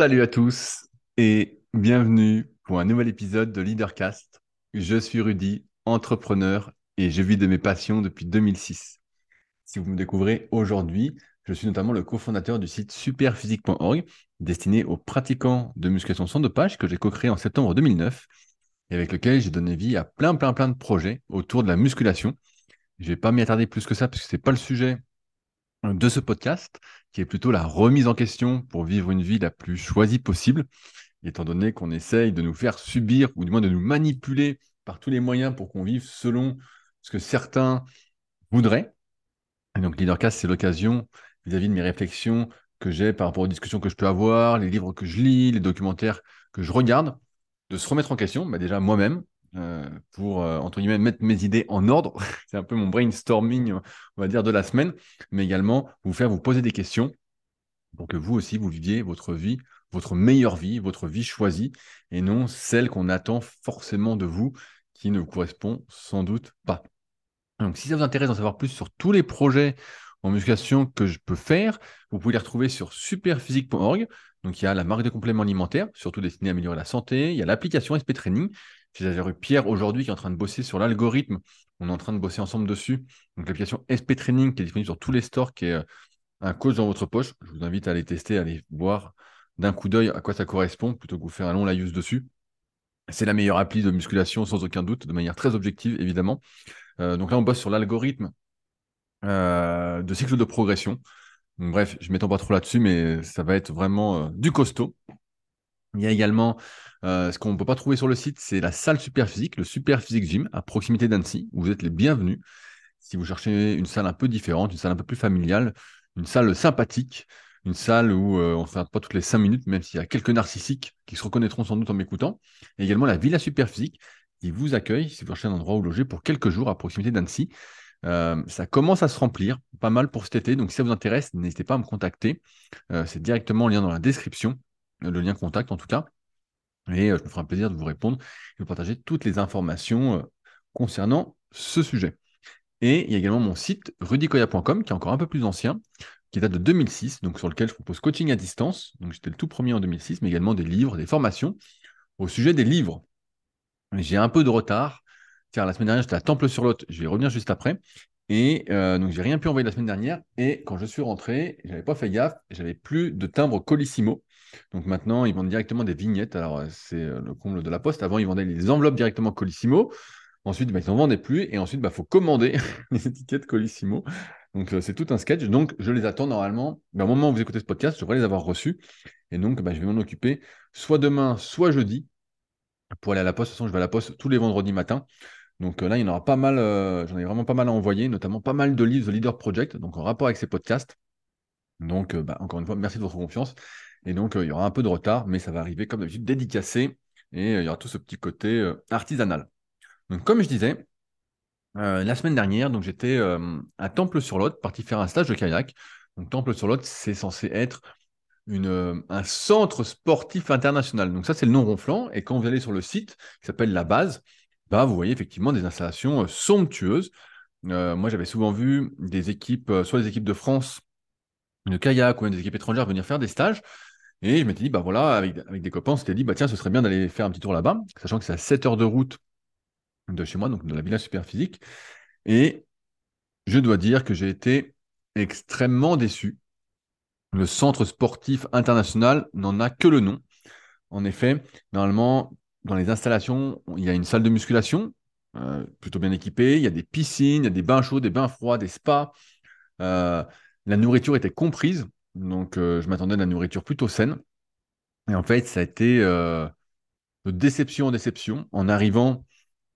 Salut à tous et bienvenue pour un nouvel épisode de Leadercast. Je suis Rudy, entrepreneur et je vis de mes passions depuis 2006. Si vous me découvrez aujourd'hui, je suis notamment le cofondateur du site superphysique.org destiné aux pratiquants de musculation sans dopage que j'ai co-créé en septembre 2009 et avec lequel j'ai donné vie à plein plein plein de projets autour de la musculation. Je ne vais pas m'y attarder plus que ça parce que ce n'est pas le sujet de ce podcast, qui est plutôt la remise en question pour vivre une vie la plus choisie possible, étant donné qu'on essaye de nous faire subir, ou du moins de nous manipuler par tous les moyens pour qu'on vive selon ce que certains voudraient. Et donc Leadercast, c'est l'occasion, vis-à-vis de mes réflexions que j'ai par rapport aux discussions que je peux avoir, les livres que je lis, les documentaires que je regarde, de se remettre en question, bah déjà moi-même, euh, pour, euh, entre guillemets, mettre mes idées en ordre. c'est un peu mon brainstorming, on va dire, de la semaine, mais également vous faire vous poser des questions pour que vous aussi, vous viviez votre vie, votre meilleure vie, votre vie choisie, et non celle qu'on attend forcément de vous, qui ne vous correspond sans doute pas. Donc, si ça vous intéresse d'en savoir plus sur tous les projets en musculation que je peux faire, vous pouvez les retrouver sur superphysique.org. Donc, il y a la marque de compléments alimentaires, surtout destinée à améliorer la santé. Il y a l'application SP Training. J'ai eu Pierre aujourd'hui qui est en train de bosser sur l'algorithme. On est en train de bosser ensemble dessus. Donc, l'application SP Training qui est disponible sur tous les stores, qui est euh, un coach dans votre poche. Je vous invite à aller tester, à aller voir d'un coup d'œil à quoi ça correspond, plutôt que vous faire un long laïus dessus. C'est la meilleure appli de musculation, sans aucun doute, de manière très objective, évidemment. Euh, donc là, on bosse sur l'algorithme euh, de cycle de progression. bref, je ne m'étends pas trop là-dessus, mais ça va être vraiment du costaud. Il y a également ce qu'on ne peut pas trouver sur le site, c'est la salle Superphysique, le Superphysique Gym, à proximité d'Annecy, où vous êtes les bienvenus. Si vous cherchez une salle un peu différente, une salle un peu plus familiale, une salle sympathique, une salle où on ne fait pas toutes les cinq minutes, même s'il y a quelques narcissiques qui se reconnaîtront sans doute en m'écoutant. Et également la Villa Superphysique, qui vous accueille si vous cherchez un endroit où loger pour quelques jours à proximité d'Annecy. Euh, ça commence à se remplir, pas mal pour cet été. Donc, si ça vous intéresse, n'hésitez pas à me contacter. Euh, c'est directement le lien dans la description, euh, le lien contact en tout cas. Et je me ferai un plaisir de vous répondre et de partager toutes les informations concernant ce sujet. Et il y a également mon site rudicoya.com qui est encore un peu plus ancien, qui date de 2006, donc sur lequel je propose coaching à distance. Donc j'étais le tout premier en 2006, mais également des livres, des formations au sujet des livres. J'ai un peu de retard. Tiens, la semaine dernière, j'étais à Temple-sur-Lot. Je vais revenir juste après. Et euh, donc, j'ai rien pu envoyer la semaine dernière. Et quand je suis rentré, je n'avais pas fait gaffe. J'avais plus de timbre Colissimo. Donc maintenant, ils vendent directement des vignettes. Alors, euh, c'est euh, le comble de la poste. Avant, ils vendaient les enveloppes directement Colissimo. Ensuite, bah, ils n'en vendaient plus. Et ensuite, il bah, faut commander les étiquettes Colissimo. Donc, c'est tout un sketch. Donc, je les attends normalement. Bah, au moment où vous écoutez ce podcast, je devrais les avoir reçus. Et donc, bah, je vais m'en occuper soit demain, soit jeudi pour aller à la poste. De toute façon, je vais à la poste tous les vendredis matins. Donc euh, là, il y en aura pas mal, euh, j'en ai vraiment pas mal à envoyer, notamment pas mal de livres de Leader Project, donc en rapport avec ces podcasts. Donc, euh, encore une fois, merci de votre confiance. Et donc, il y aura un peu de retard, mais ça va arriver comme d'habitude dédicacé et il y aura tout ce petit côté artisanal. Donc, comme je disais, la semaine dernière, j'étais à Temple-sur-Lot, parti faire un stage de kayak. Donc, Temple-sur-Lot, c'est censé être une, un centre sportif international. Donc ça, c'est le nom ronflant. Et quand vous allez sur le site qui s'appelle La Base, bah, vous voyez effectivement des installations euh, somptueuses. Euh, moi, j'avais souvent vu des équipes, euh, soit des équipes de France de kayak ou des équipes étrangères venir faire des stages. Et je m'étais dit, bah voilà, avec, des copains, on s'était dit, bah tiens, ce serait bien d'aller faire un petit tour là-bas, sachant que c'est à 7 heures de route de chez moi, donc de la Villa Super Physique. Et je dois dire que j'ai été extrêmement déçu le centre sportif international n'en a que le nom. En effet, normalement, dans les installations, il y a une salle de musculation, euh, plutôt bien équipée, il y a des piscines, il y a des bains chauds, des bains froids, des spas. Euh, la nourriture était comprise, donc euh, je m'attendais à de la nourriture plutôt saine. Et en fait, ça a été de déception en déception. En arrivant,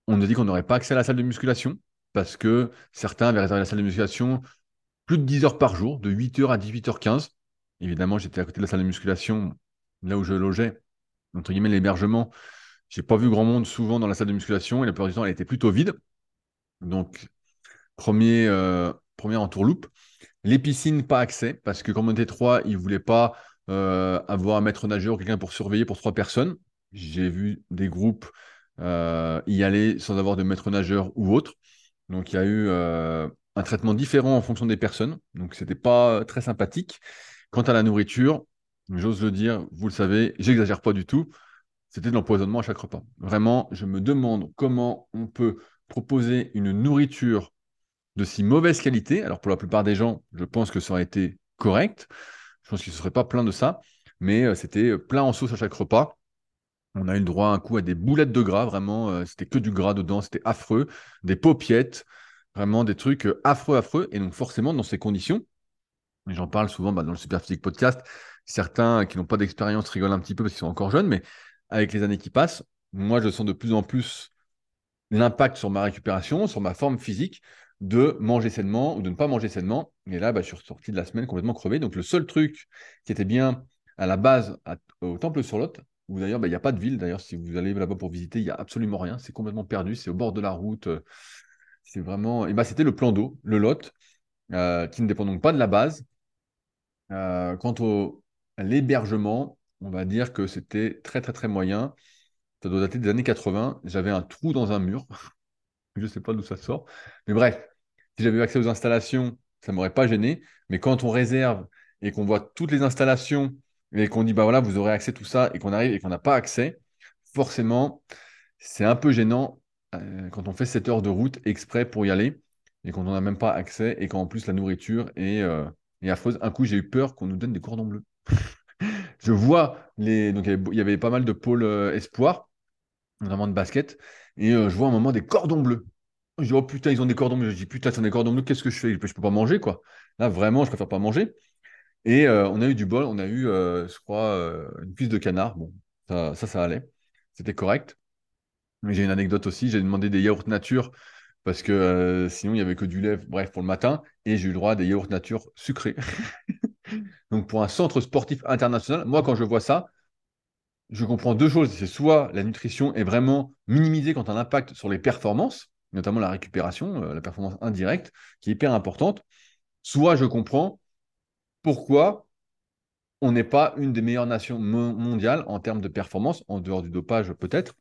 on nous dit qu'on n'aurait pas accès à la salle de musculation parce que certains avaient réservé la salle de musculation plus de 10 heures par jour, de 8h à 18h15. Évidemment, j'étais à côté de la salle de musculation, là où je logeais, entre guillemets, l'hébergement. J'ai pas vu grand monde souvent dans la salle de musculation et la plupart du temps, elle était plutôt vide. Donc, premier, euh, première entourloupe. Les piscines, pas accès, parce que comme on était trois, ils ne voulaient pas euh, avoir un maître nageur ou quelqu'un pour surveiller pour trois personnes. J'ai vu des groupes euh, y aller sans avoir de maître nageur ou autre. Donc, il y a eu un traitement différent en fonction des personnes. Donc, ce n'était pas très sympathique. Quant à la nourriture, j'ose le dire, vous le savez, j'exagère pas du tout, c'était de l'empoisonnement à chaque repas. Vraiment, je me demande comment on peut proposer une nourriture de si mauvaise qualité. Alors pour la plupart des gens, je pense que ça aurait été correct. Je pense qu'ils ne se seraient pas plein de ça. Mais euh, c'était plein en sauce à chaque repas. On a eu le droit un coup à des boulettes de gras, vraiment, euh, c'était que du gras dedans, c'était affreux. Des paupiettes, vraiment des trucs euh, affreux, affreux. Et donc forcément, dans ces conditions, j'en parle souvent bah, dans le Superphysique Podcast, certains qui n'ont pas d'expérience rigolent un petit peu parce qu'ils sont encore jeunes, mais avec les années qui passent, moi je sens de plus en plus l'impact sur ma récupération, sur ma forme physique, de manger sainement ou de ne pas manger sainement. Et là, bah, je suis sorti de la semaine complètement crevé. Donc le seul truc qui était bien à la base au Temple sur Lot, où d'ailleurs bah, il n'y a pas de ville, d'ailleurs si vous allez là-bas pour visiter, il n'y a absolument rien, c'est complètement perdu, c'est au bord de la route. C'est vraiment. Et bah, c'était le plan d'eau, le Lot, euh, qui ne dépend donc pas de la base. Euh, quant au l'hébergement, on va dire que c'était très très très moyen. Ça doit dater des années 80. J'avais un trou dans un mur. Je ne sais pas d'où ça sort. Mais bref, si j'avais eu accès aux installations, ça ne m'aurait pas gêné. Mais quand on réserve et qu'on voit toutes les installations et qu'on dit, bah voilà, vous aurez accès à tout ça et qu'on arrive et qu'on n'a pas accès, forcément, c'est un peu gênant euh, quand on fait 7 heures de route exprès pour y aller et quand on n'a même pas accès et qu'en plus la nourriture est, euh, est affreuse. Un coup, j'ai eu peur qu'on nous donne des cordons bleus. je vois les. Donc, il y avait pas mal de pôles euh, espoir, notamment de basket, et euh, je vois un moment des cordons bleus. Je dis, oh putain, ils ont des cordons bleus. Je dis, putain, c'est des cordons bleus, qu'est-ce que je fais? Je peux, peux pas manger, quoi. Là, vraiment, je préfère pas manger. Et euh, on a eu du bol, on a eu, je crois, une cuisse de canard. Bon, ça, ça, ça allait. C'était correct. Mais j'ai une anecdote aussi. J'ai demandé des yaourts nature parce que sinon, il n'y avait que du lait, bref, pour le matin. Et j'ai eu le droit à des yaourts nature sucrés. Donc, pour un centre sportif international, moi, quand je vois ça, je comprends deux choses. C'est soit la nutrition est vraiment minimisée quand un impact sur les performances, notamment la récupération, euh, la performance indirecte, qui est hyper importante. Soit je comprends pourquoi on n'est pas une des meilleures nations mondiales en termes de performance, en dehors du dopage peut-être,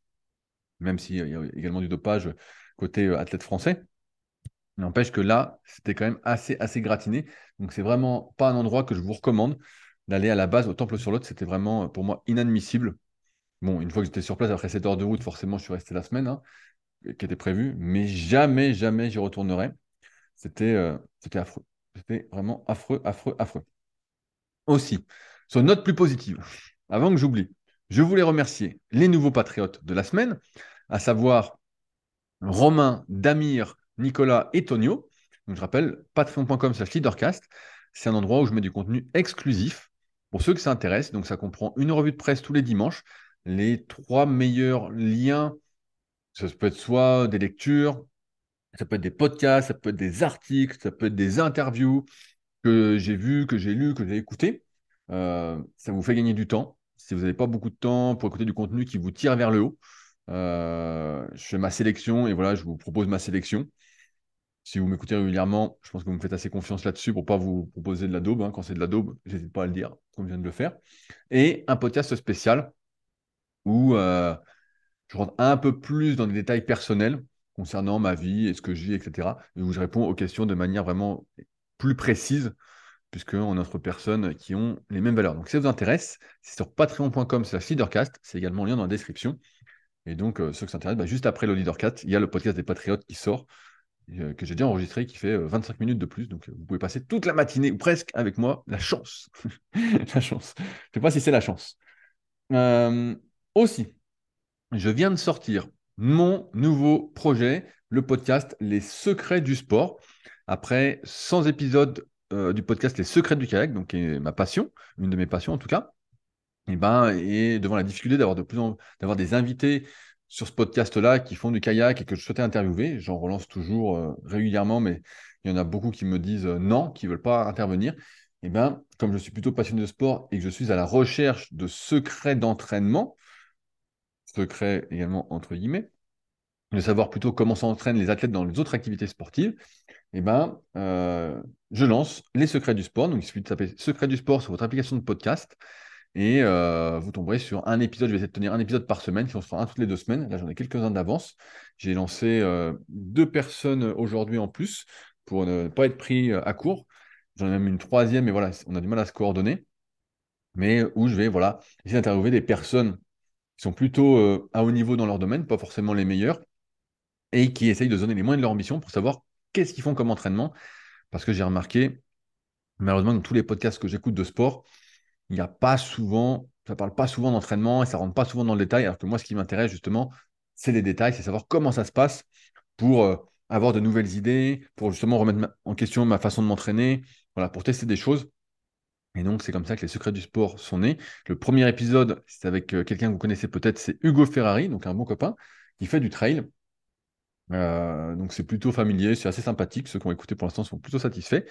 même s'il y a également du dopage côté euh, athlète français. N'empêche que là, c'était quand même assez, assez gratiné. Donc, c'est vraiment pas un endroit que je vous recommande d'aller à la base au Temple sur l'autre. C'était vraiment pour moi inadmissible. Bon, une fois que j'étais sur place après 7 heures de route, forcément, je suis resté la semaine hein, qui était prévue, mais jamais, jamais j'y retournerai. C'était euh, c'était affreux. C'était vraiment affreux, affreux, affreux. Aussi, sur une note plus positive, avant que j'oublie, je voulais remercier les nouveaux patriotes de la semaine, à savoir Romain, Damir, Nicolas et Tonio. Donc, je rappelle, patreon.com slash leadercast. C'est un endroit où je mets du contenu exclusif pour ceux qui s'intéressent. Donc, ça comprend une revue de presse tous les dimanches, les trois meilleurs liens. Ça peut être soit des lectures, ça peut être des podcasts, ça peut être des articles, ça peut être des interviews que j'ai vues, que j'ai lues, que j'ai écoutées. Euh, ça vous fait gagner du temps. Si vous n'avez pas beaucoup de temps pour écouter du contenu qui vous tire vers le haut, euh, je fais ma sélection et voilà, je vous propose ma sélection. Si vous m'écoutez régulièrement, je pense que vous me faites assez confiance là-dessus pour ne pas vous proposer de la daube. Hein. Quand c'est de la daube, n'hésite pas à le dire, comme je viens de le faire. Et un podcast spécial où euh, je rentre un peu plus dans des détails personnels concernant ma vie et ce que je vis, etc. Et où je réponds aux questions de manière vraiment plus précise, puisqu'on entre personnes qui ont les mêmes valeurs. Donc, si ça vous intéresse, c'est sur patreon.com slash leadercast. C'est également le lien dans la description. Et donc, euh, ceux qui s'intéressent, bah, juste après le leadercast, il y a le podcast des Patriotes qui sort euh, que j'ai déjà enregistré, qui fait 25 euh, minutes de plus. Donc, euh, vous pouvez passer toute la matinée, ou presque, avec moi. La chance. la chance. Je ne sais pas si c'est la chance. aussi, je viens de sortir mon nouveau projet, le podcast Les Secrets du Sport. Après 100 épisodes du podcast Les Secrets du kayak, donc qui est ma passion, une de mes passions en tout cas. Et, ben, et devant la difficulté d'avoir de plus d'avoir des invités sur ce podcast-là qui font du kayak et que je souhaitais interviewer. J'en relance toujours euh, régulièrement, mais il y en a beaucoup qui me disent euh, non, qui ne veulent pas intervenir. Et eh bien, comme je suis plutôt passionné de sport et que je suis à la recherche de secrets d'entraînement, secrets également entre guillemets, de savoir plutôt comment s'entraînent les athlètes dans les autres activités sportives, et eh ben, euh, je lance les secrets du sport. Donc, il suffit de taper secrets du sport sur votre application de podcast. Et euh, vous tomberez sur un épisode. Je vais essayer de tenir un épisode par semaine, si on se fera un toutes les deux semaines. Là, j'en ai quelques-uns d'avance. J'ai lancé euh, deux personnes aujourd'hui en plus pour ne pas être pris euh, à court. J'en ai même une troisième, mais voilà, on a du mal à se coordonner. mais où je vais voilà, essayer d'interviewer des personnes qui sont plutôt à haut niveau dans leur domaine, pas forcément les meilleurs, et qui essayent de donner les moyens de leur ambition pour savoir qu'est-ce qu'ils font comme entraînement. Parce que j'ai remarqué, malheureusement, dans tous les podcasts que j'écoute de sport, il n'y a pas souvent, ça parle pas souvent d'entraînement et ça rentre pas souvent dans le détail, alors que moi, ce qui m'intéresse justement, c'est les détails, c'est savoir comment ça se passe pour euh, avoir de nouvelles idées, pour justement remettre en question ma façon de m'entraîner, voilà, pour tester des choses. Et donc, c'est comme ça que les secrets du sport sont nés. Le premier épisode, c'est avec euh, quelqu'un que vous connaissez peut-être, c'est Hugo Ferrari, donc un bon copain, qui fait du trail. Euh, donc, c'est plutôt familier, c'est assez sympathique. Ceux qui ont écouté pour l'instant sont plutôt satisfaits.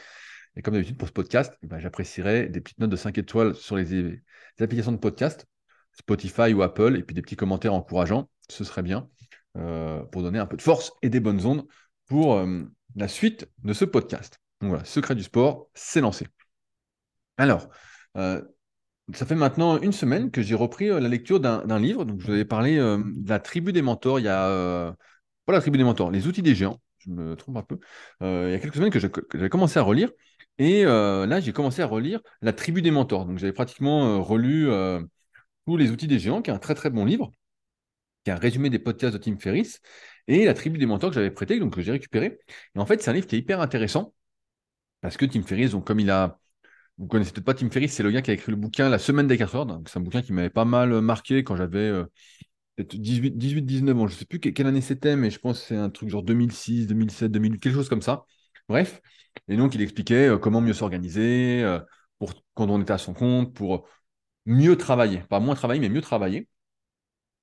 Et comme d'habitude, pour ce podcast, eh ben, j'apprécierais des petites notes de 5 étoiles sur les, applications de podcast, Spotify ou Apple, et puis des petits commentaires encourageants. Ce serait bien euh, pour donner un peu de force et des bonnes ondes pour la suite de ce podcast. Donc voilà, Secret du sport, c'est lancé. Alors, euh, ça fait maintenant une semaine que j'ai repris euh, la lecture d'un livre. Donc, je vous avais parlé euh, de la tribu des mentors. Il y a, pas la tribu des mentors, les outils des géants. Je me trompe un peu. il y a quelques semaines que j'avais commencé à relire. Et là, j'ai commencé à relire la tribu des mentors. Donc, j'avais pratiquement relu tous les outils des géants, qui est un très très bon livre, qui est un résumé des podcasts de Tim Ferriss. Et la tribu des mentors que j'avais prêté, donc que j'ai récupéré. Et en fait, c'est un livre qui est hyper intéressant. Parce que Tim Ferriss, donc, comme il a vous connaissez peut-être pas Tim Ferriss, c'est le gars qui a écrit le bouquin La semaine des 4 heures. C'est un bouquin qui m'avait pas mal marqué quand j'avais euh, peut-être 18, 18, 19 ans. Je sais plus quelle année c'était, mais je pense que c'est un truc genre 2006, 2007, 2008, quelque chose comme ça. Bref. Et donc, il expliquait euh, comment mieux s'organiser euh, pour quand on était à son compte, pour mieux travailler. Pas moins travailler, mais mieux travailler.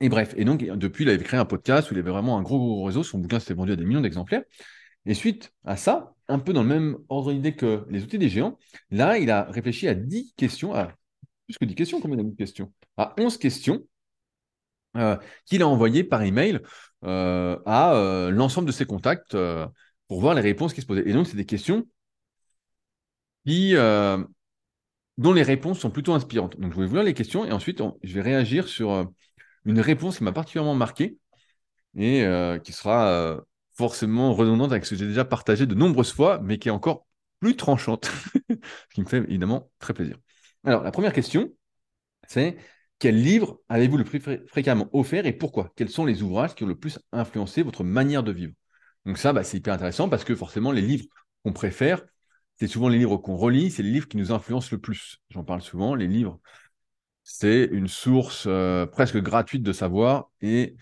Et bref. Et donc, depuis, il avait créé un podcast où il avait vraiment un gros, gros réseau. Son bouquin s'était vendu à des millions d'exemplaires. Et suite à ça, un peu dans le même ordre d'idée que les outils des géants, là, il a réfléchi à 10 questions, à plus que 10 questions, combien de questions? À 11 questions euh, qu'il a envoyées par email à l'ensemble de ses contacts pour voir les réponses qui se posaient. Et donc, c'est des questions qui, dont les réponses sont plutôt inspirantes. Donc, je vais vous lire les questions et ensuite, je vais réagir sur une réponse qui m'a particulièrement marqué et qui sera forcément redondante avec ce que j'ai déjà partagé de nombreuses fois, mais qui est encore plus tranchante, ce qui me fait évidemment très plaisir. Alors, la première question, c'est quel livre avez-vous le plus fréquemment offert et pourquoi? Quels sont les ouvrages qui ont le plus influencé votre manière de vivre? Donc ça, bah, c'est hyper intéressant parce que forcément, les livres qu'on préfère, c'est souvent les livres qu'on relit, c'est les livres qui nous influencent le plus. J'en parle souvent, les livres, c'est une source euh, presque gratuite de savoir et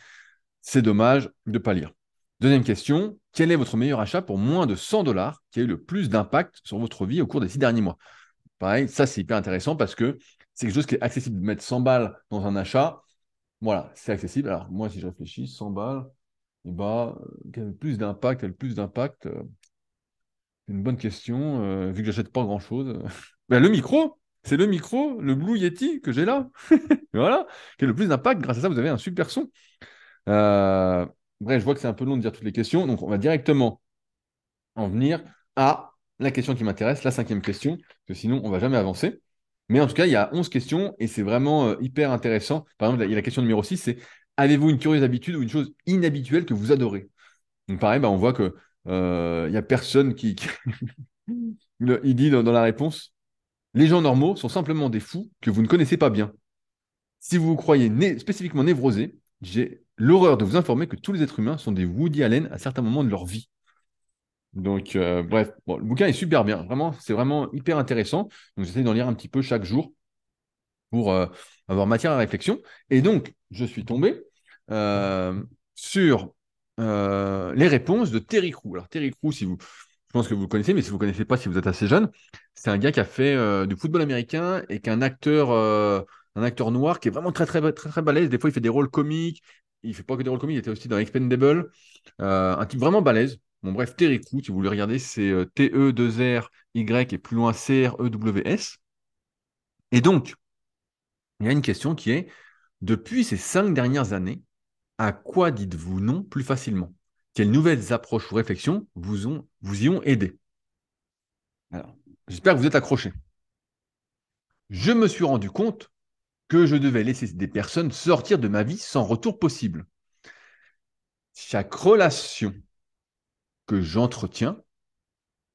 c'est dommage de ne pas lire. Deuxième question, quel est votre meilleur achat pour moins de 100 dollars? Qui a eu le plus d'impact sur votre vie au cours des six derniers mois? Pareil, ça c'est hyper intéressant parce que c'est quelque chose qui est accessible. de Mettre 100 balles dans un achat, voilà, c'est accessible. Alors moi, si je réfléchis, 100 balles, euh, quel a le plus d'impact le plus d'impact euh, une bonne question, euh, vu que j'achète pas grand-chose. ben, le micro, c'est le micro, le Blue Yeti que j'ai là. voilà, qui a le plus d'impact. Grâce à ça, vous avez un super son. Bref, je vois que c'est un peu long de dire toutes les questions, donc on va directement en venir à la question qui m'intéresse, la cinquième question, parce que sinon on va jamais avancer. Mais en tout cas, il y a 11 questions et c'est vraiment hyper intéressant. Par exemple, il y a la question numéro 6, c'est avez-vous une curieuse habitude ou une chose inhabituelle que vous adorez? Donc pareil, bah, on voit qu'il euh, n'y a personne qui... il dit dans, la réponse, les gens normaux sont simplement des fous que vous ne connaissez pas bien. Si vous vous croyez spécifiquement névrosé, j'ai l'horreur de vous informer que tous les êtres humains sont des Woody Allen à certains moments de leur vie. Donc, euh, bref, le bouquin est super bien. Vraiment, c'est vraiment hyper intéressant. Donc, j'essaie d'en lire un petit peu chaque jour pour euh, avoir matière à réflexion. Et donc, je suis tombé euh, sur les réponses de Terry Crew. Alors, Terry Crew, si vous, je pense que vous le connaissez, mais si vous ne connaissez pas, si vous êtes assez jeune, c'est un gars qui a fait du football américain et qui est un acteur, un acteur noir qui est vraiment très, très, très, très balèze. Des fois, il fait des rôles comiques, il fait pas que des rôles comiques, il était aussi dans Expendable. Euh, un type vraiment balèze. Bon, bref, Terry Crew, si vous voulez regarder, c'est euh, T-E-2-R-Y et plus loin C-R-E-W-S. Et donc, il y a une question qui est depuis ces cinq dernières années, à quoi dites-vous non plus facilement? Quelles nouvelles approches ou réflexions vous, y ont aidé? Alors, j'espère que vous êtes accrochés. Je me suis rendu compte que je devais laisser des personnes sortir de ma vie sans retour possible. Chaque relation que j'entretiens,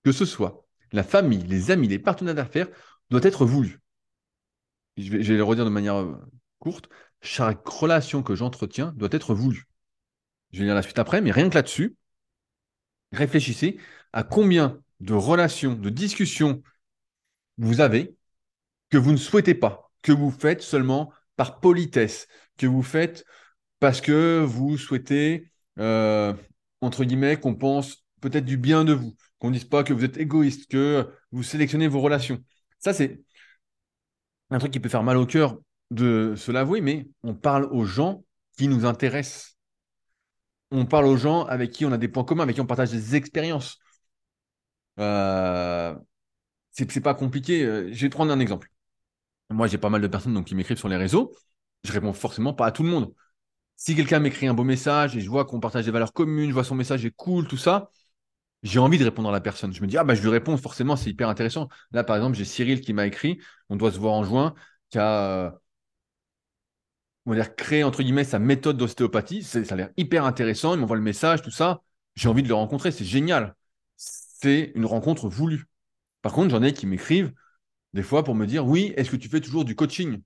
que ce soit la famille, les amis, les partenaires d'affaires, doit être voulue. je vais, je vais le redire de manière euh, courte, chaque relation que j'entretiens doit être voulue. Je vais lire la suite après, mais rien que là-dessus, réfléchissez à combien de relations, de discussions vous avez que vous ne souhaitez pas, que vous faites seulement par politesse, que vous faites parce que vous souhaitez, euh, entre guillemets, qu'on pense peut-être du bien de vous, qu'on ne dise pas que vous êtes égoïste, que vous sélectionnez vos relations. Ça, c'est un truc qui peut faire mal au cœur de se l'avouer, mais on parle aux gens qui nous intéressent. On parle aux gens avec qui on a des points communs, avec qui on partage des expériences. Euh, c'est pas compliqué. Euh, je vais prendre un exemple. Moi, j'ai pas mal de personnes qui m'écrivent sur les réseaux. Je réponds forcément pas à tout le monde. Si quelqu'un m'écrit un beau message et je vois qu'on partage des valeurs communes, je vois son message est cool, tout ça, j'ai envie de répondre à la personne. Je me dis, ah bah je lui réponds, forcément, c'est hyper intéressant. Là, par exemple, j'ai Cyril qui m'a écrit, on doit se voir en juin, qui a, euh, on va dire, créé, entre guillemets, sa méthode d'ostéopathie. Ça a l'air hyper intéressant, il m'envoie le message, tout ça. J'ai envie de le rencontrer, c'est génial. C'est une rencontre voulue. Par contre, j'en ai qui m'écrivent des fois pour me dire, oui, est-ce que tu fais toujours du coaching?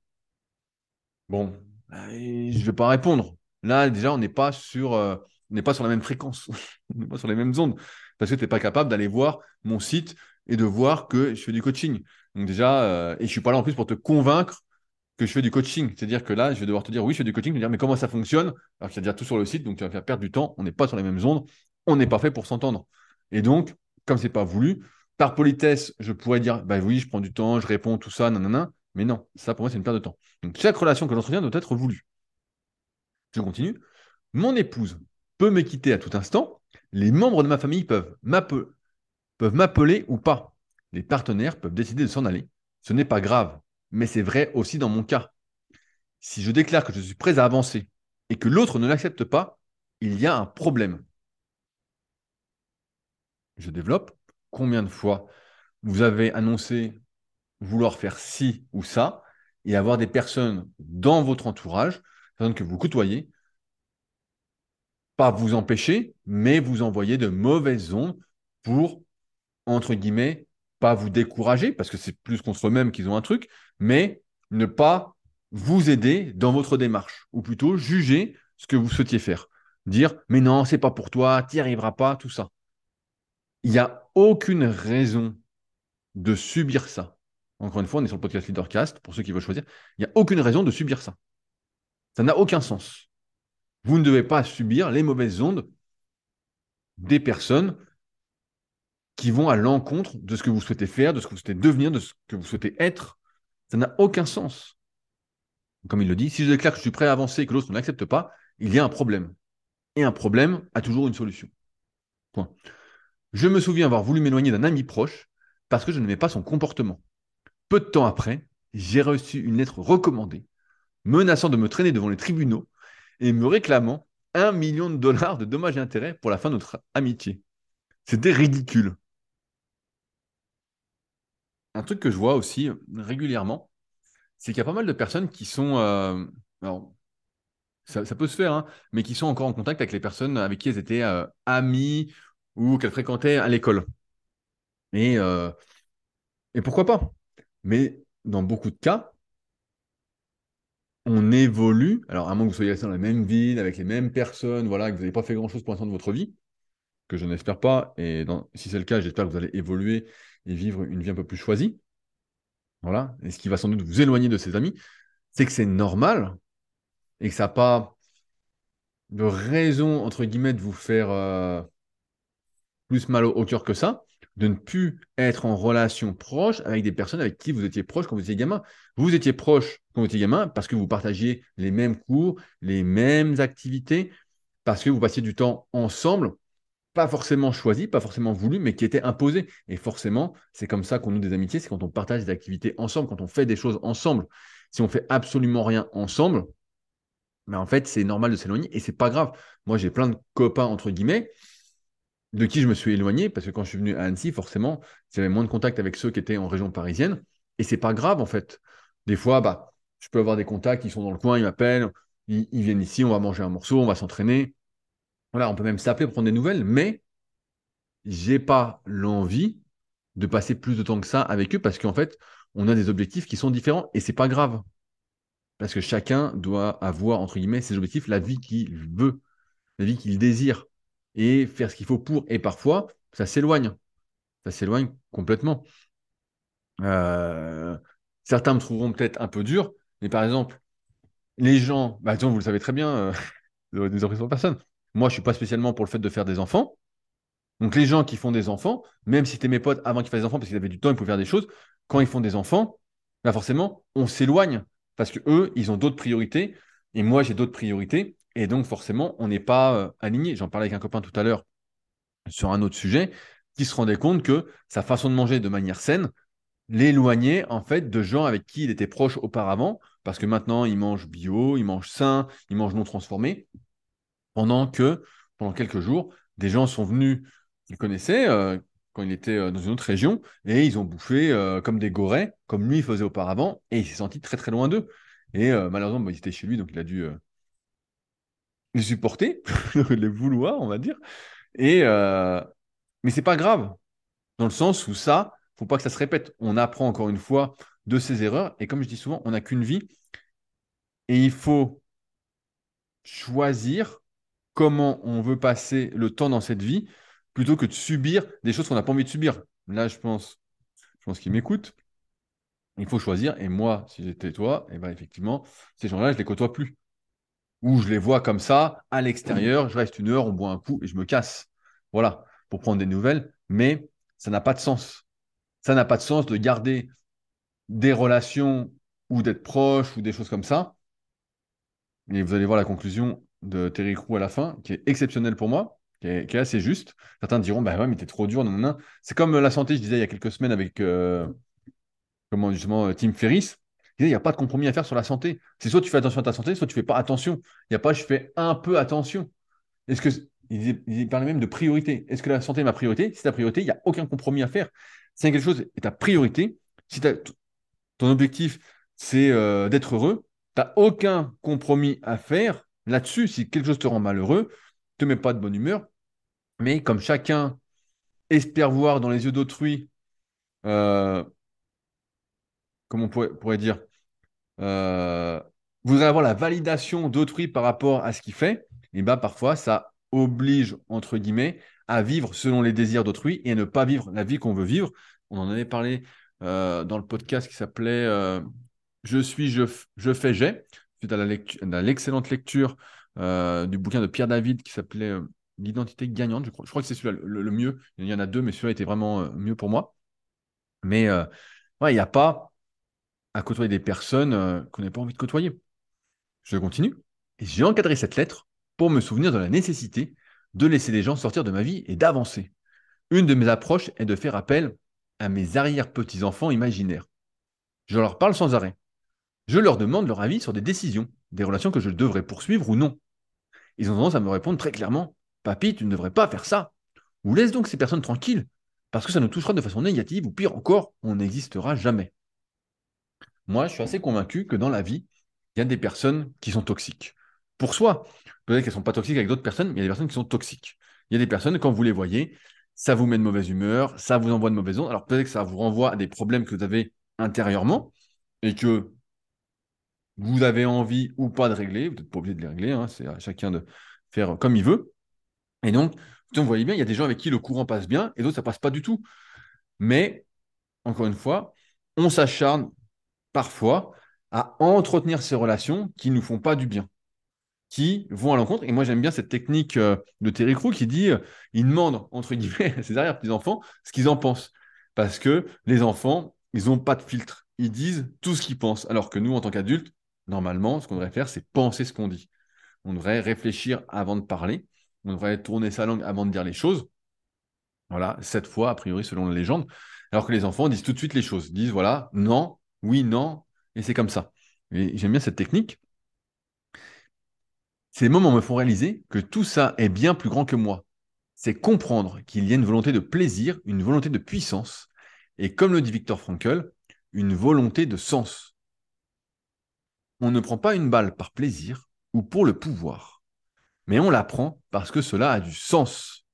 Bon, bah, je ne vais pas répondre. Là, déjà, on n'est pas sur, euh, pas sur la même fréquence, on n'est pas sur les mêmes ondes, parce que tu n'es pas capable d'aller voir mon site et de voir que je fais du coaching. Donc déjà, euh, et je suis pas là en plus pour te convaincre que je fais du coaching. C'est-à-dire que là, je vais devoir te dire oui, je fais du coaching, mais comment ça fonctionne? Alors qu'il y tout sur le site, donc tu vas faire perdre du temps. On n'est pas sur les mêmes ondes, on n'est pas fait pour s'entendre. Et donc, comme c'est pas voulu, par politesse, je pourrais dire bah oui, je prends du temps, je réponds, tout ça, nanana. Mais non, ça pour moi, c'est une perte de temps. Donc chaque relation que j'entretiens doit être voulue. Je continue. Mon épouse peut me quitter à tout instant. Les membres de ma famille peuvent m'appeler ou pas. Les partenaires peuvent décider de s'en aller. Ce n'est pas grave, mais c'est vrai aussi dans mon cas. Si je déclare que je suis prêt à avancer et que l'autre ne l'accepte pas, il y a un problème. Je développe. Combien de fois vous avez annoncé vouloir faire ci ou ça et avoir des personnes dans votre entourage, personnes que vous côtoyez, pas vous empêcher, mais vous envoyer de mauvaises ondes pour, entre guillemets, pas vous décourager, parce que c'est plus contre eux-mêmes qu'ils ont un truc, mais ne pas vous aider dans votre démarche, ou plutôt juger ce que vous souhaitiez faire. Dire, mais non, c'est pas pour toi, tu n'y arriveras pas, tout ça. Il n'y a aucune raison de subir ça. Encore une fois, on est sur le podcast Leadercast, pour ceux qui veulent choisir. Il n'y a aucune raison de subir ça. Ça n'a aucun sens. Vous ne devez pas subir les mauvaises ondes des personnes qui vont à l'encontre de ce que vous souhaitez faire, de ce que vous souhaitez devenir, de ce que vous souhaitez être. Ça n'a aucun sens. Comme il le dit, si je déclare que je suis prêt à avancer et que l'autre ne l'accepte pas, il y a un problème. Et un problème a toujours une solution. Point. Je me souviens avoir voulu m'éloigner d'un ami proche parce que je n'aimais pas son comportement. Peu de temps après, j'ai reçu une lettre recommandée menaçant de me traîner devant les tribunaux et me réclamant un million de dollars de dommages et intérêts pour la fin de notre amitié. C'était ridicule. Un truc que je vois aussi régulièrement, c'est qu'il y a pas mal de personnes qui sont... Euh, alors, ça, peut se faire, hein, mais qui sont encore en contact avec les personnes avec qui elles étaient euh, amies ou qu'elles fréquentaient à l'école. Et, euh, et pourquoi pas? Mais dans beaucoup de cas, on évolue. Alors, à moins que vous soyez resté dans la même ville, avec les mêmes personnes, voilà, que vous n'avez pas fait grand-chose pour l'instant de votre vie, que je n'espère pas. Et si c'est le cas, j'espère que vous allez évoluer et vivre une vie un peu plus choisie. Voilà. Et ce qui va sans doute vous éloigner de ses amis, c'est que c'est normal et que ça n'a pas de raison, entre guillemets, de vous faire euh, plus mal au cœur que ça de ne plus être en relation proche avec des personnes avec qui vous étiez proche quand vous étiez gamin. Vous étiez proche quand vous étiez gamin parce que vous partagiez les mêmes cours, les mêmes activités, parce que vous passiez du temps ensemble, pas forcément choisi, pas forcément voulu, mais qui était imposé. Et forcément, c'est comme ça qu'on noue des amitiés, c'est quand on partage des activités ensemble, quand on fait des choses ensemble. Si on fait absolument rien ensemble, mais ben, en fait, c'est normal de s'éloigner et c'est pas grave. Moi, j'ai plein de copains, entre guillemets, de qui je me suis éloigné, parce que quand je suis venu à Annecy, forcément, j'avais moins de contact avec ceux qui étaient en région parisienne. Et c'est pas grave, en fait. Des fois, bah, je peux avoir des contacts, ils sont dans le coin, ils m'appellent, ils, viennent ici, on va manger un morceau, on va s'entraîner. On peut même s'appeler pour prendre des nouvelles, mais j'ai pas l'envie de passer plus de temps que ça avec eux parce qu'en fait, on a des objectifs qui sont différents et c'est pas grave. Parce que chacun doit avoir, entre guillemets, ses objectifs, la vie qu'il veut, la vie qu'il désire, et faire ce qu'il faut pour. Et parfois, ça s'éloigne. Ça s'éloigne complètement. Euh, certains me trouveront peut-être un peu dur, mais par exemple, les gens, bah, vous le savez très bien, euh, des personne. Moi, je suis pas spécialement pour le fait de faire des enfants. Donc, les gens qui font des enfants, même si c'était mes potes avant qu'ils fassent des enfants, parce qu'ils avaient du temps, ils pouvaient faire des choses, quand ils font des enfants, bah forcément, on s'éloigne parce que eux, ils ont d'autres priorités et moi, j'ai d'autres priorités. Et donc, forcément, on n'est pas euh, aligné. J'en parlais avec un copain tout à l'heure sur un autre sujet qui se rendait compte que sa façon de manger de manière saine l'éloignait en fait de gens avec qui il était proche auparavant parce que maintenant, il mange bio, il mange sain, il mange non transformé. Pendant que, pendant quelques jours, des gens sont venus qu'il connaissait euh, quand il était euh, dans une autre région et ils ont bouffé comme des gorées, comme lui faisait auparavant, et il s'est senti très très loin d'eux. Et malheureusement, bah, il était chez lui, donc il a dû les supporter, les vouloir, on va dire. Et, euh, mais c'est pas grave, dans le sens où ça, faut pas que ça se répète. On apprend encore une fois de ses erreurs. Et comme je dis souvent, on n'a qu'une vie. Et il faut choisir comment on veut passer le temps dans cette vie plutôt que de subir des choses qu'on n'a pas envie de subir. Là, je pense, je pense qu'il m'écoute. Il faut choisir. Et moi, si j'étais toi, eh ben effectivement, ces gens-là, je les côtoie plus où je les vois comme ça, à l'extérieur, je reste une heure, on boit un coup et je me casse. Voilà, pour prendre des nouvelles. Mais ça n'a pas de sens. Ça n'a pas de sens de garder des relations ou d'être proche ou des choses comme ça. Et vous allez voir la conclusion de Terry Crew à la fin, qui est exceptionnelle pour moi, qui est, assez juste. Certains diront, bah ouais, mais t'es trop dur. Non, non, C'est comme la santé, je disais il y a quelques semaines avec euh, comment justement Tim Ferriss il n'y a pas de compromis à faire sur la santé. C'est soit tu fais attention à ta santé, soit tu ne fais pas attention. Il n'y a pas je fais un peu attention. Est-ce que il parlait même de priorité. Est-ce que la santé est ma priorité? Si c'est ta priorité, il n'y a aucun compromis à faire. Si quelque chose est ta priorité, si ton objectif c'est euh, d'être heureux, tu n'as aucun compromis à faire là-dessus. Si quelque chose te rend malheureux, ne te mets pas de bonne humeur. Mais comme chacun espère voir dans les yeux d'autrui, euh, comme on pourrait dire, euh, voudrait avoir la validation d'autrui par rapport à ce qu'il fait, et bien parfois ça oblige, entre guillemets, à vivre selon les désirs d'autrui et à ne pas vivre la vie qu'on veut vivre. On en avait parlé euh, dans le podcast qui s'appelait euh, Je suis, je, je fais, j'ai, suite à l'excellente lecture du bouquin de Pierre David qui s'appelait L'identité gagnante, je crois. Que c'est celui-là le, mieux. Il y en a deux, mais celui-là était vraiment mieux pour moi. Mais il n'y a pas à côtoyer des personnes euh, qu'on n'a pas envie de côtoyer. Je continue. Et j'ai encadré cette lettre pour me souvenir de la nécessité de laisser les gens sortir de ma vie et d'avancer. Une de mes approches est de faire appel à mes arrière-petits-enfants imaginaires. Je leur parle sans arrêt. Je leur demande leur avis sur des décisions, des relations que je devrais poursuivre ou non. Ils ont tendance à me répondre très clairement Papy, tu ne devrais pas faire ça. Ou laisse donc ces personnes tranquilles, parce que ça nous touchera de façon négative, ou pire encore, on n'existera jamais. Moi, je suis assez convaincu que dans la vie, il y a des personnes qui sont toxiques. Pour soi, peut-être qu'elles ne sont pas toxiques avec d'autres personnes, mais il y a des personnes qui sont toxiques. Il y a des personnes, quand vous les voyez, ça vous met de mauvaise humeur, ça vous envoie de mauvaise onde. Alors peut-être que ça vous renvoie à des problèmes que vous avez intérieurement et que vous avez envie ou pas de régler. Vous n'êtes pas obligé de les régler, hein, c'est à chacun de faire comme il veut. Et donc, vous voyez bien, il y a des gens avec qui le courant passe bien et d'autres, ça passe pas du tout. Mais, encore une fois, on s'acharne parfois à entretenir ces relations qui ne nous font pas du bien, qui vont à l'encontre. Et moi, j'aime bien cette technique euh, de Terry Crew qui dit euh, il demande, entre guillemets, à ses arrière-petits-enfants ce qu'ils en pensent. Parce que les enfants, ils n'ont pas de filtre. Ils disent tout ce qu'ils pensent. Alors que nous, en tant qu'adultes, normalement, ce qu'on devrait faire, c'est penser ce qu'on dit. On devrait réfléchir avant de parler. On devrait tourner sa langue avant de dire les choses. Voilà, cette fois, a priori, selon la légende. Alors que les enfants disent tout de suite les choses. Ils disent, voilà, non, oui, non, et c'est comme ça. J'aime bien cette technique. Ces moments me font réaliser que tout ça est bien plus grand que moi. C'est comprendre qu'il y a une volonté de plaisir, une volonté de puissance, et comme le dit Victor Frankl, une volonté de sens. On ne prend pas une balle par plaisir ou pour le pouvoir, mais on la prend parce que cela a du sens.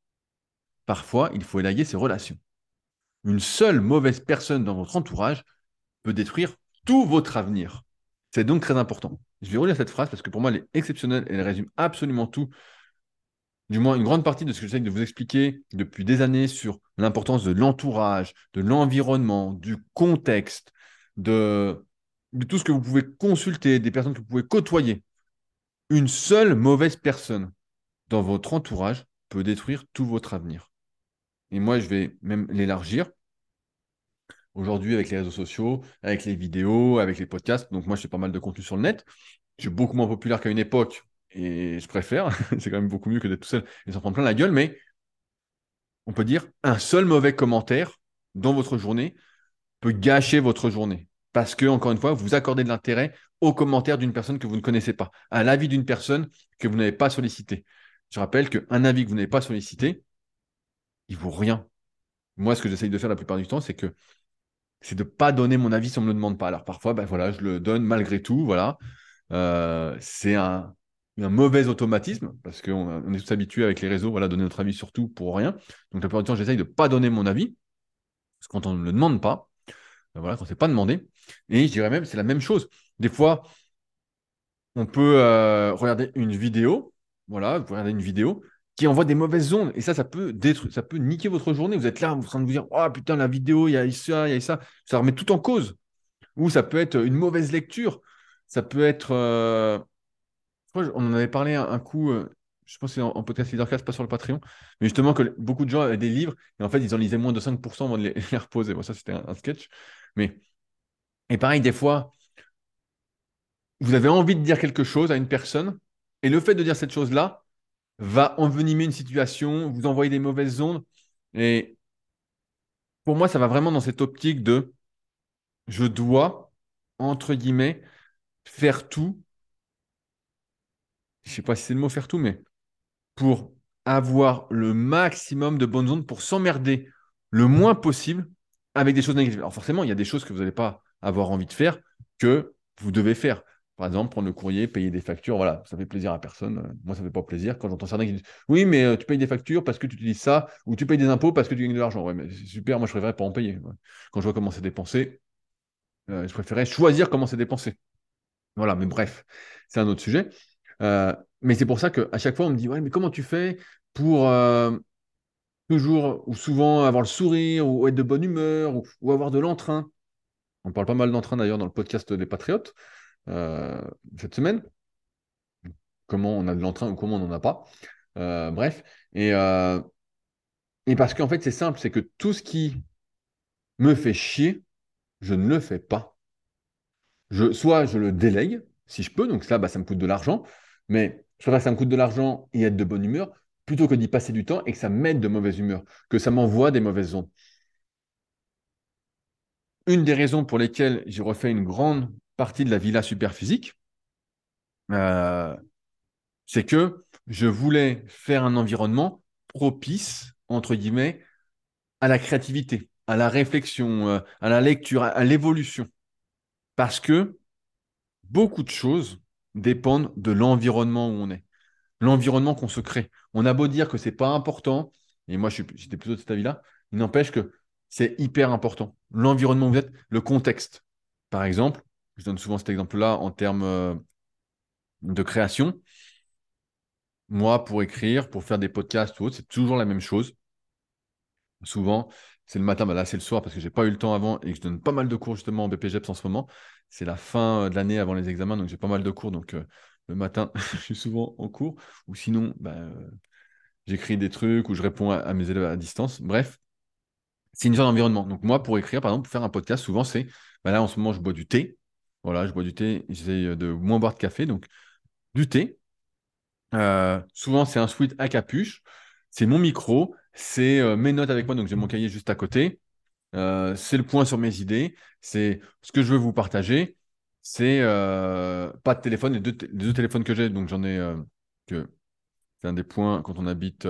Parfois, il faut élaguer ses relations. Une seule mauvaise personne dans votre entourage peut détruire tout votre avenir. C'est donc très important. Je vais relire cette phrase parce que pour moi, elle est exceptionnelle elle résume absolument tout, du moins une grande partie de ce que j'essaie de vous expliquer depuis des années sur l'importance de l'entourage, de l'environnement, du contexte, de, de tout ce que vous pouvez consulter, des personnes que vous pouvez côtoyer. Une seule mauvaise personne dans votre entourage peut détruire tout votre avenir. Et moi, je vais même l'élargir. Aujourd'hui, avec les réseaux sociaux, avec les vidéos, avec les podcasts, donc moi, je fais pas mal de contenu sur le net. Je suis beaucoup moins populaire qu'à une époque et je préfère. c'est quand même beaucoup mieux que d'être tout seul et s'en prendre plein la gueule, mais on peut dire un seul mauvais commentaire dans votre journée peut gâcher votre journée. Parce que, encore une fois, vous accordez de l'intérêt aux commentaires d'une personne que vous ne connaissez pas, à l'avis d'une personne que vous n'avez pas sollicité. Je rappelle qu'un avis que vous n'avez pas sollicité, il vaut rien. Moi, ce que j'essaye de faire la plupart du temps, c'est que c'est de ne pas donner mon avis si on ne me le demande pas. Alors parfois, ben voilà, je le donne malgré tout. Voilà. Euh, c'est un, mauvais automatisme parce qu'on on est tous habitués avec les réseaux voilà, donner notre avis sur tout pour rien. Donc la plupart du temps, j'essaye de ne pas donner mon avis. Parce que quand on ne le demande pas, ben voilà, quand c'est pas demandé. Et je dirais même, c'est la même chose. Des fois, on peut euh, regarder une vidéo. Voilà, vous pouvez regarder une vidéo qui envoie des mauvaises ondes. Et ça, ça peut détruire, ça peut niquer votre journée. Vous êtes là, vous êtes en train de vous dire, oh putain, la vidéo, il y a ça, il y a ça. Ça remet tout en cause. Ou ça peut être une mauvaise lecture. Ça peut être. Euh, on en avait parlé un, coup, euh, je pense que c'est en, podcast Leadercast, pas sur le Patreon, mais justement que beaucoup de gens avaient des livres et en fait, ils en lisaient moins de 5% avant de les, reposer. Bon, ça, c'était un, sketch. Mais. Et pareil, des fois, vous avez envie de dire quelque chose à une personne et le fait de dire cette chose-là, va envenimer une situation, vous envoyer des mauvaises ondes. Et pour moi, ça va vraiment dans cette optique de je dois, entre guillemets, faire tout. Je ne sais pas si c'est le mot faire tout, mais pour avoir le maximum de bonnes ondes, pour s'emmerder le moins possible avec des choses négatives. Alors forcément, il y a des choses que vous n'allez pas avoir envie de faire que vous devez faire. Par exemple, prendre le courrier, payer des factures, voilà, ça fait plaisir à personne. Euh, moi, ça ne fait pas plaisir quand j'entends certains qui disent Oui, mais euh, tu payes des factures parce que tu utilises ça, ou tu payes des impôts parce que tu gagnes de l'argent. Ouais, mais c'est super, moi je préférerais pas en payer. Quand je vois comment c'est dépensé, euh, je préférerais choisir comment c'est dépensé. Voilà, mais bref, c'est un autre sujet. mais c'est pour ça qu'à chaque fois, on me dit Ouais, mais comment tu fais pour toujours ou souvent avoir le sourire, ou être de bonne humeur, ou avoir de l'entrain? On parle pas mal d'entrain d'ailleurs dans le podcast des Patriotes. Euh, cette semaine. Comment on a de l'entrain ou comment on n'en a pas. Euh, bref. Et, euh, et parce qu'en fait, c'est simple, c'est que tout ce qui me fait chier, je ne le fais pas. Je, soit je le délègue, si je peux, donc ça, bah, ça me coûte de l'argent, mais soit ça me coûte de l'argent et être de bonne humeur, plutôt que d'y passer du temps et que ça m'aide de mauvaise humeur, que ça m'envoie des mauvaises ondes. Une des raisons pour lesquelles j'ai refait une grande partie de la villa superphysique, euh, c'est que je voulais faire un environnement propice, entre guillemets, à la créativité, à la réflexion, euh, à la lecture, à, l'évolution. Parce que beaucoup de choses dépendent de l'environnement où on est, l'environnement qu'on se crée. On a beau dire que c'est pas important, et moi j'étais plutôt de cet avis-là, il n'empêche que c'est hyper important. L'environnement où vous êtes, le contexte. Par exemple, je donne souvent cet exemple-là en termes euh, de création. Moi, pour écrire, pour faire des podcasts ou autre, c'est toujours la même chose. Souvent, c'est le matin, bah là c'est le soir parce que j'ai pas eu le temps avant et que je donne pas mal de cours justement en BPGEPS en ce moment. C'est la fin de l'année avant les examens, donc j'ai pas mal de cours. Donc euh, le matin, je suis souvent en cours. Ou sinon, bah, euh, j'écris des trucs ou je réponds à, mes élèves à distance. Bref, c'est une sorte d'environnement. Donc moi, pour écrire, par exemple, pour faire un podcast, souvent c'est, bah là en ce moment, je bois du thé. Voilà, je bois du thé, j'essaie de moins boire de café, donc du thé. Euh, souvent, c'est un sweat à capuche. C'est mon micro, c'est euh, mes notes avec moi, donc j'ai mon cahier juste à côté. Euh, c'est le point sur mes idées, c'est ce que je veux vous partager. C'est pas de téléphone, les deux, deux téléphones que j'ai, donc j'en ai que c'est un des points quand on habite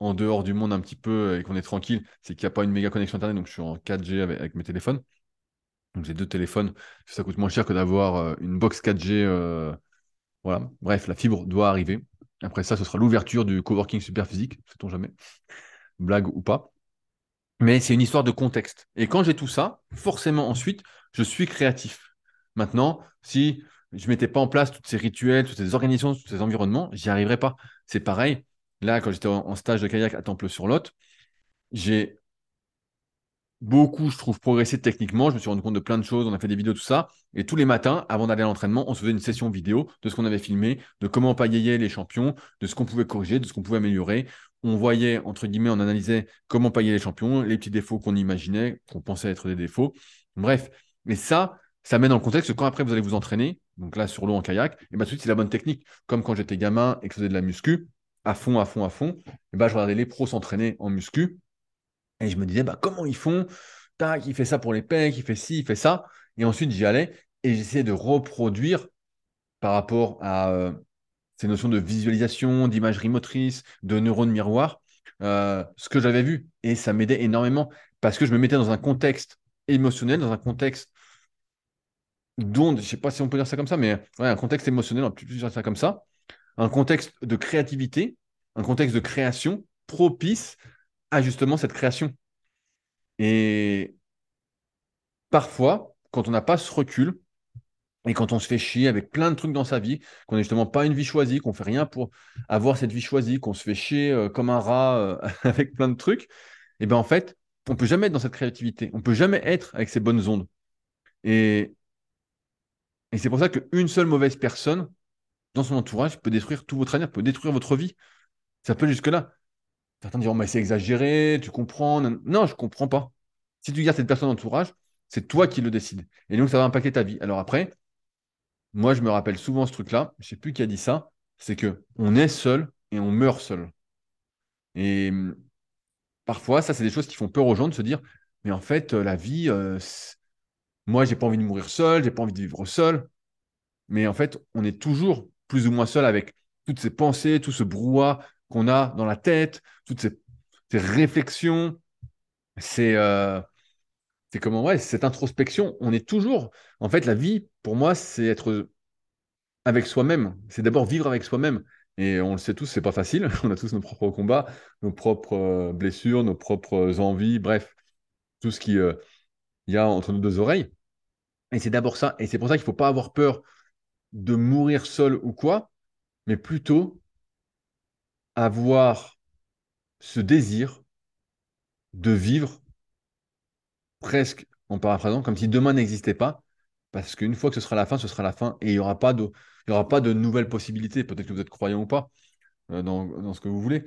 en dehors du monde un petit peu et qu'on est tranquille, c'est qu'il n'y a pas une méga connexion internet, donc je suis en 4G avec mes téléphones. Donc j'ai deux téléphones, ça coûte moins cher que d'avoir euh, une box 4G. Euh, voilà, bref, la fibre doit arriver. Après ça, ce sera l'ouverture du coworking super physique, sait-on jamais, blague ou pas. Mais c'est une histoire de contexte. Et quand j'ai tout ça, forcément ensuite, je suis créatif. Maintenant, si je ne mettais pas en place tous ces rituels, toutes ces organisations, tous ces environnements, j'y arriverais pas. C'est pareil. Là, quand j'étais en stage de kayak à Temple-sur-Lot, j'ai beaucoup, je trouve, progressé techniquement. Je me suis rendu compte de plein de choses. On a fait des vidéos, tout ça. Et tous les matins, avant d'aller à l'entraînement, on se faisait une session vidéo de ce qu'on avait filmé, de comment paillaient les champions, de ce qu'on pouvait corriger, de ce qu'on pouvait améliorer. On voyait, entre guillemets, on analysait comment paillaient les champions, les petits défauts qu'on imaginait, qu'on pensait être des défauts. Bref. Mais ça, ça met dans le contexte que quand après vous allez vous entraîner, donc là sur l'eau en kayak, et bien tout de suite c'est la bonne technique. Comme quand j'étais gamin et que je faisais de la muscu, à fond, à fond, à fond, et ben je regardais les pros s'entraîner en muscu. Et je me disais, bah, comment ils font? Tac, il fait ça pour les pecs, il fait ci, il fait ça. Et ensuite, j'y allais et j'essayais de reproduire par rapport à euh, ces notions de visualisation, d'imagerie motrice, de neurones miroirs, euh, ce que j'avais vu. Et ça m'aidait énormément parce que je me mettais dans un contexte émotionnel, dans un contexte d'onde, je ne sais pas si on peut dire ça comme ça, mais un contexte émotionnel, on peut dire ça comme ça, un contexte de créativité, un contexte de création propice à justement cette création. Et parfois, quand on n'a pas ce recul, et quand on se fait chier avec plein de trucs dans sa vie, qu'on n'est justement pas une vie choisie, qu'on fait rien pour avoir cette vie choisie, qu'on se fait chier euh, comme un rat euh, avec plein de trucs, et bien en fait, on peut jamais être dans cette créativité. On peut jamais être avec ces bonnes ondes. Et, et c'est pour ça qu'une seule mauvaise personne dans son entourage peut détruire tout votre avenir, peut détruire votre vie. Ça peut jusque-là. Certains diront, mais c'est exagéré, tu comprends. Non, je ne comprends pas. Si tu gardes cette personne entourage, c'est toi qui le décides. Et donc, ça va impacter ta vie. Alors après, moi, je me rappelle souvent ce truc-là, je ne sais plus qui a dit ça, c'est que on est seul et on meurt seul. Et hum, parfois, ça, c'est des choses qui font peur aux gens de se dire, mais en fait, euh, la vie, euh, moi, j'ai pas envie de mourir seul, j'ai pas envie de vivre seul. Mais en fait, on est toujours plus ou moins seul avec toutes ces pensées, tout ce brouhaha, qu'on a dans la tête, toutes ces, réflexions, c'est euh, comment ouais, cette introspection. On est toujours, en fait, la vie pour moi, c'est être avec soi-même. C'est d'abord vivre avec soi-même. Et on le sait tous, c'est pas facile. On a tous nos propres combats, nos propres euh, blessures, nos propres envies, bref, tout ce qu'il euh, y a entre nos deux oreilles. Et c'est d'abord ça. Et c'est pour ça qu'il ne faut pas avoir peur de mourir seul ou quoi, mais plutôt avoir ce désir de vivre presque en paraphrasant comme si demain n'existait pas, parce qu'une fois que ce sera la fin, ce sera la fin, et il n'y aura pas de, nouvelles possibilités. Peut-être que vous êtes croyant ou pas euh, dans, ce que vous voulez.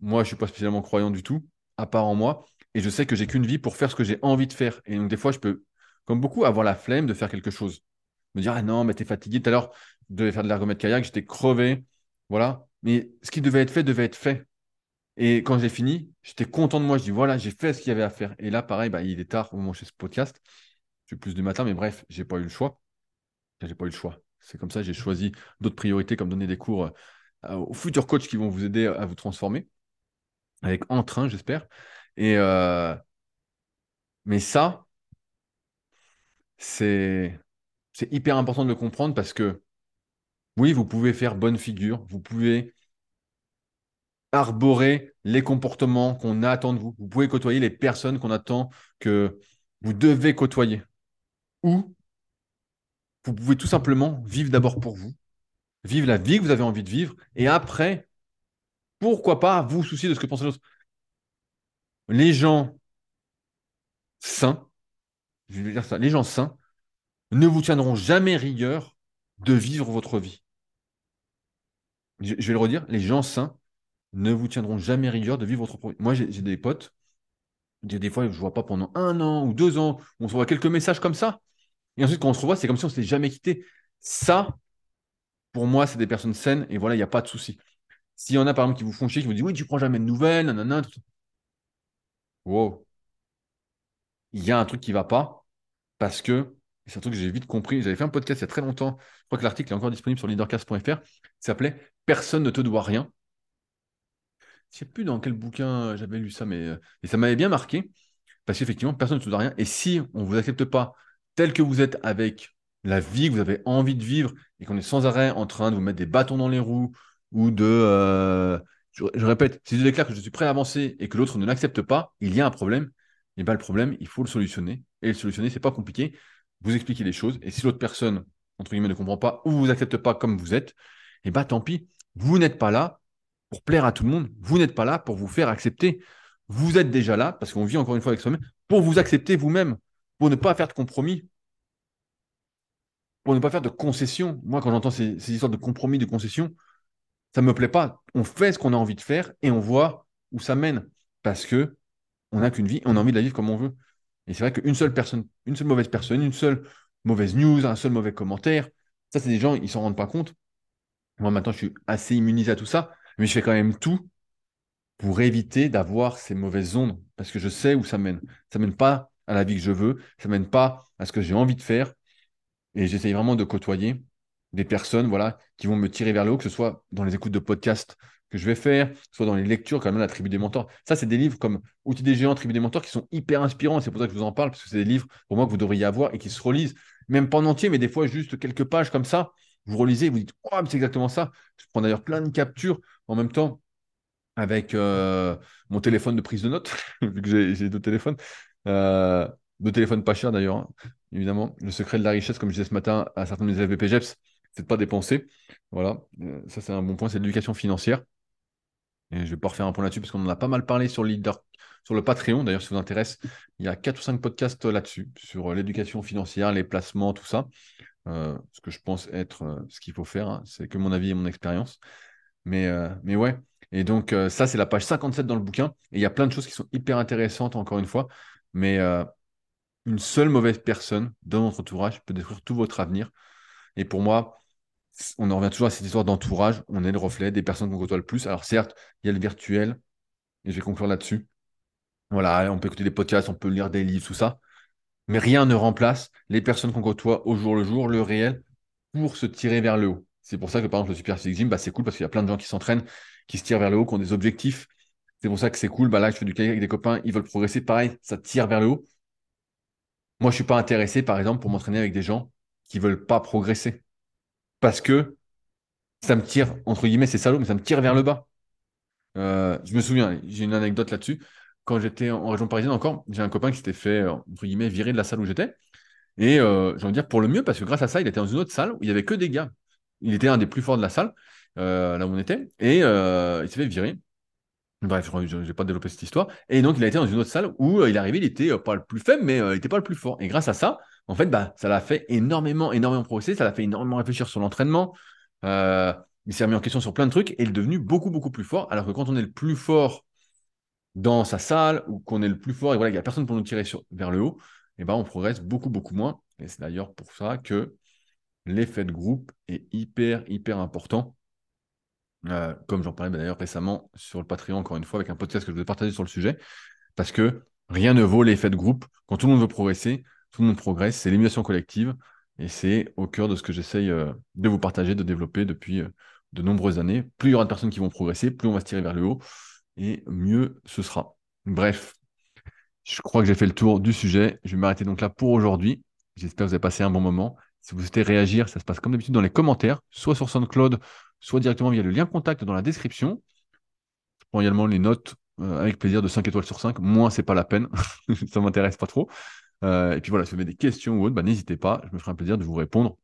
Moi, je ne suis pas spécialement croyant du tout, à part en moi, et je sais que j'ai qu'une vie pour faire ce que j'ai envie de faire. Et donc des fois, je peux, comme beaucoup, avoir la flemme de faire quelque chose. Me dire, ah non, mais t'es fatigué. Tout à l'heure, je devais faire de l'ergomètre kayak, j'étais crevé. Voilà. Mais ce qui devait être fait devait être fait. Et quand j'ai fini, j'étais content de moi. Je dis voilà, j'ai fait ce qu'il y avait à faire. Et là, pareil, bah, il est tard au moment où je fais ce podcast. Je suis plus du matin, mais bref, j'ai pas eu le choix. J'ai pas eu le choix. C'est comme ça, j'ai choisi d'autres priorités comme donner des cours euh, aux futurs coachs qui vont vous aider à vous transformer. Avec entrain, j'espère. Et euh, mais ça, c'est c'est hyper important de le comprendre parce que oui, vous pouvez faire bonne figure, vous pouvez arborer les comportements qu'on attend de vous, vous pouvez côtoyer les personnes qu'on attend que vous devez côtoyer. Ou vous pouvez tout simplement vivre d'abord pour vous, vivre la vie que vous avez envie de vivre, et après, pourquoi pas vous soucier de ce que pensent les autres. Les gens sains, je vais dire ça, les gens sains ne vous tiendront jamais rigueur de vivre votre vie je, vais le redire, les gens sains ne vous tiendront jamais rigueur de vivre votre vie. Moi, j'ai des potes, des fois, je ne vois pas pendant un an ou deux ans, on se voit quelques messages comme ça. Et ensuite, quand on se revoit, c'est comme si on ne s'était jamais quitté. Ça, pour moi, c'est des personnes saines et voilà, il n'y a pas de souci. S'il y en a, par exemple, qui vous font chier, qui vous disent oui, tu prends jamais de nouvelles, nanana, tout Wow. Il y a un truc qui ne va pas parce que c'est un truc que j'ai vite compris. J'avais fait un podcast il y a très longtemps. Je crois que l'article est encore disponible sur leadercast.fr. Il s'appelait Personne ne te doit rien. Je ne sais plus dans quel bouquin j'avais lu ça, mais euh, ça m'avait bien marqué. Parce qu'effectivement, personne ne te doit rien. Et si on ne vous accepte pas tel que vous êtes avec la vie que vous avez envie de vivre et qu'on est sans arrêt en train de vous mettre des bâtons dans les roues ou de. Euh, je, répète, si je déclare que je suis prêt à avancer et que l'autre ne l'accepte pas, il y a un problème. Et bien le problème, il faut le solutionner. Et le solutionner, c'est pas compliqué vous expliquer les choses. Et si l'autre personne, entre guillemets, ne comprend pas ou vous accepte pas comme vous êtes, eh bien, tant pis. Vous n'êtes pas là pour plaire à tout le monde. Vous n'êtes pas là pour vous faire accepter. Vous êtes déjà là, parce qu'on vit encore une fois avec soi-même, pour vous accepter vous-même, pour ne pas faire de compromis, pour ne pas faire de concessions. Moi, quand j'entends ces, histoires de compromis, de concessions, ça ne me plaît pas. On fait ce qu'on a envie de faire et on voit où ça mène. Parce que on n'a qu'une vie, on a envie de la vivre comme on veut. Et c'est vrai qu'une seule personne, une seule mauvaise personne, une seule mauvaise news, un seul mauvais commentaire, ça, c'est des gens, ils s'en rendent pas compte. Moi, maintenant, je suis assez immunisé à tout ça, mais je fais quand même tout pour éviter d'avoir ces mauvaises ondes, parce que je sais où ça mène. Ça mène pas à la vie que je veux, ça mène pas à ce que j'ai envie de faire, et j'essaye vraiment de côtoyer des personnes, voilà, qui vont me tirer vers le haut, que ce soit dans les écoutes de podcasts que je vais faire, soit dans les lectures, comme la Tribu des Mentors. Ça, c'est des livres comme Outils des Géants, Tribu des Mentors, qui sont hyper inspirants. C'est pour ça que je vous en parle, parce que c'est des livres pour moi que vous devriez avoir et qui se relisent, même pas en entier, mais des fois juste quelques pages comme ça. Vous relisez, vous dites, oh, c'est exactement ça. Je prends d'ailleurs plein de captures en même temps avec euh, mon téléphone de prise de notes, vu que j'ai deux téléphones. Euh, deux téléphones pas chers d'ailleurs, hein. évidemment. Le secret de la richesse, comme je disais ce matin à certains de mes FBPGEPS, c'est de pas dépenser. Voilà, euh, ça c'est un bon point, c'est l'éducation financière. Je vais pas refaire un point là-dessus parce qu'on en a pas mal parlé sur le leader, sur le Patreon. D'ailleurs, si ça vous intéresse, il y a 4 ou 5 podcasts là-dessus, sur euh, l'éducation financière, les placements, tout ça. Euh, ce que je pense être euh, ce qu'il faut faire. Hein. C'est que mon avis et mon expérience. Mais, mais ouais. Et donc, ça, c'est la page 57 dans le bouquin. Et il y a plein de choses qui sont hyper intéressantes, encore une fois. Mais une seule mauvaise personne dans votre entourage peut détruire tout votre avenir. Et pour moi, on en revient toujours à cette histoire d'entourage. On est le reflet des personnes qu'on côtoie le plus. Alors certes, il y a le virtuel, et je vais conclure là-dessus. Voilà, on peut écouter des podcasts, on peut lire des livres, tout ça. Mais rien ne remplace les personnes qu'on côtoie au jour le jour, le réel, pour se tirer vers le haut. C'est pour ça que par exemple le Super Physique Gym, bah, c'est cool parce qu'il y a plein de gens qui s'entraînent, qui se tirent vers le haut, qui ont des objectifs. C'est pour ça que c'est cool. Bah, là, je fais du kayak avec des copains, ils veulent progresser. Pareil, ça tire vers le haut. Moi, je ne suis pas intéressé, par exemple, pour m'entraîner avec des gens qui ne veulent pas progresser parce que ça me tire, entre guillemets, c'est salaud, mais ça me tire vers le bas. Euh, je me souviens, j'ai une anecdote là-dessus. Quand j'étais en région parisienne encore, j'ai un copain qui s'était fait, entre guillemets, virer de la salle où j'étais. Et euh, j'ai envie de dire pour le mieux, parce que grâce à ça, il était dans une autre salle où il n'y avait que des gars. Il était un des plus forts de la salle, euh, là où on était, et il s'est fait virer. Bref, je n'ai pas développé cette histoire. Et donc, il a été dans une autre salle où il est arrivé, il était pas le plus faible, mais il n'était pas le plus fort. Et grâce à ça, en fait, bah, ça l'a fait énormément, énormément progresser, ça l'a fait énormément réfléchir sur l'entraînement. Euh, il s'est remis en question sur plein de trucs et il est devenu beaucoup, beaucoup plus fort. Alors que quand on est le plus fort dans sa salle ou qu'on est le plus fort et voilà, il n'y a personne pour nous tirer vers le haut, et eh ben, on progresse beaucoup, beaucoup moins. Et c'est d'ailleurs pour ça que l'effet de groupe est hyper, hyper important. Euh, comme j'en parlais d'ailleurs récemment sur le Patreon, encore une fois, avec un podcast que je vais partager sur le sujet, parce que rien ne vaut l'effet de groupe. Quand tout le monde veut progresser, tout le monde progresse, c'est l'émulation collective, et c'est au cœur de ce que j'essaye euh, de vous partager, de développer depuis euh, de nombreuses années. Plus il y aura de personnes qui vont progresser, plus on va se tirer vers le haut, et mieux ce sera. Bref, je crois que j'ai fait le tour du sujet. Je vais m'arrêter donc là pour aujourd'hui. J'espère que vous avez passé un bon moment. Si vous souhaitez réagir, ça se passe comme d'habitude dans les commentaires, soit sur SoundCloud, soit directement via le lien contact dans la description. Je prends également les notes euh, avec plaisir de 5 étoiles sur 5. Moins, c'est pas la peine. ça m'intéresse pas trop. Euh, et puis voilà, si vous avez des questions ou autres, bah, n'hésitez pas, je me ferai un plaisir de vous répondre,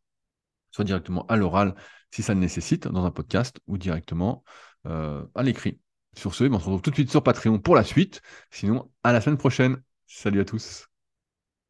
soit directement à l'oral si ça le nécessite, dans un podcast, ou directement euh, à l'écrit. Sur ce, ben, on se retrouve tout de suite sur Patreon pour la suite. Sinon, à la semaine prochaine. Salut à tous.